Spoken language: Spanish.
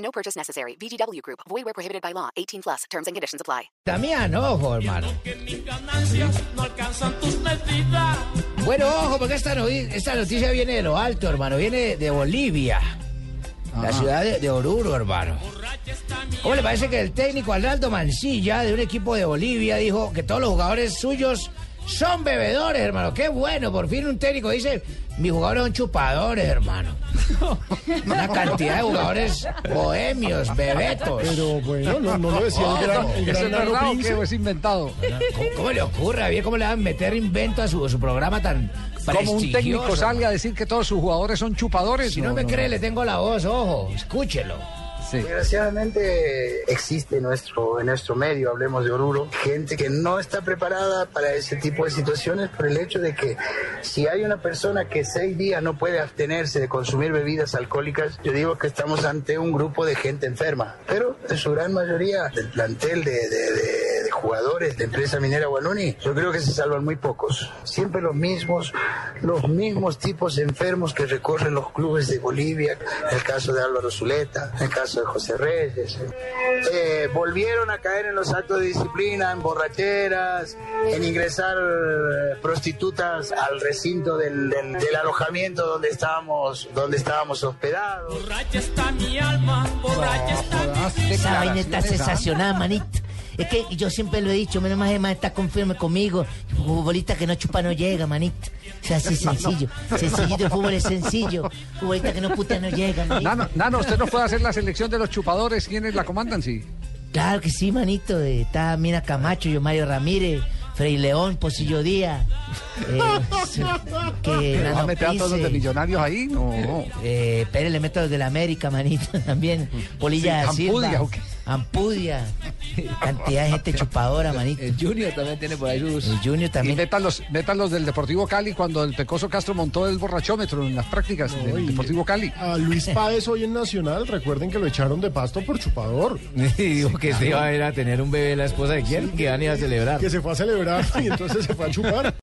No purchase necessary. VGW Group. Void where prohibited by law. 18 plus. Terms and conditions apply. También, ojo, hermano. que mis ganancias no alcanzan tus medidas. Bueno, ojo, porque esta, noti- esta noticia viene de lo alto, hermano. Viene de Bolivia. La ciudad de, de Oruro, hermano. ¿Cómo le parece que el técnico Arnaldo Mancilla, de un equipo de Bolivia, dijo que todos los jugadores suyos son bebedores, hermano? Qué bueno, por fin un técnico dice, mis jugadores son chupadores, hermano. Una cantidad de jugadores bohemios, bebetos. Pero bueno, no, no lo decía gran, el ¿Es gran Nardo verdad o Prince. qué? ¿O es inventado? ¿Cómo, cómo le ocurre? ¿Bien cómo le van a meter invento a su, a su programa tan Como un técnico salga a decir que todos sus jugadores son chupadores. Si no, me cree, le tengo la voz, ojo, escúchelo. Sí. Desgraciadamente existe en nuestro, en nuestro medio, hablemos de Oruro, gente que no está preparada para ese tipo de situaciones por el hecho de que si hay una persona que seis días no puede abstenerse de consumir bebidas alcohólicas, yo digo que estamos ante un grupo de gente enferma. Pero en su gran mayoría del plantel de, de- de- de jugadores de empresa minera Guanuni, yo creo que se salvan muy pocos. Siempre los mismos, los mismos tipos enfermos que recorren los clubes de Bolivia, el caso de Álvaro Zuleta, el caso de José Reyes. Eh, volvieron a caer en los actos de disciplina, en borracheras, en ingresar eh, prostitutas al recinto del, del- del alojamiento donde estábamos, donde estábamos hospedados. Borracha está mi alma, borracha está mi Esa vaina está ¿ah? sensacional, manito. Es que yo siempre lo he dicho, menos mal Emma está conforme conmigo. Futbolista que no chupa no llega, manito. O sea, así sencillo. Sencillito, el fútbol es sencillo. Futbolista que no puta no llega, manito. Nano, Nano, usted no puede hacer la selección de los chupadores. ¿Quiénes la comandan? Sí. Claro que sí, manito. Eh, Está Mina Camacho, yo Mario Ramírez, Frei León, Posillo Díaz. eh, que ¿Va a meter a todos los de Prince, millonarios ahí? No. Eh, Pérez le meto los de la América, manito, también. Polilla Sí, Silva, Ampudia, ¿o qué? Ampudia. Cantidad de gente chupadora, manito. El Junior también tiene por ahí sus... El Junior Y también. metan los, metan los del Deportivo Cali cuando el Pecoso Castro montó el borrachómetro en las prácticas del y- Deportivo Cali. A Luis Páez hoy en Nacional, recuerden que lo echaron de pasto por chupador. Y dijo que se iba a ir a tener un bebé la esposa de quién, que iban a ir a celebrar. Que se fue a celebrar y entonces se fue a chupar.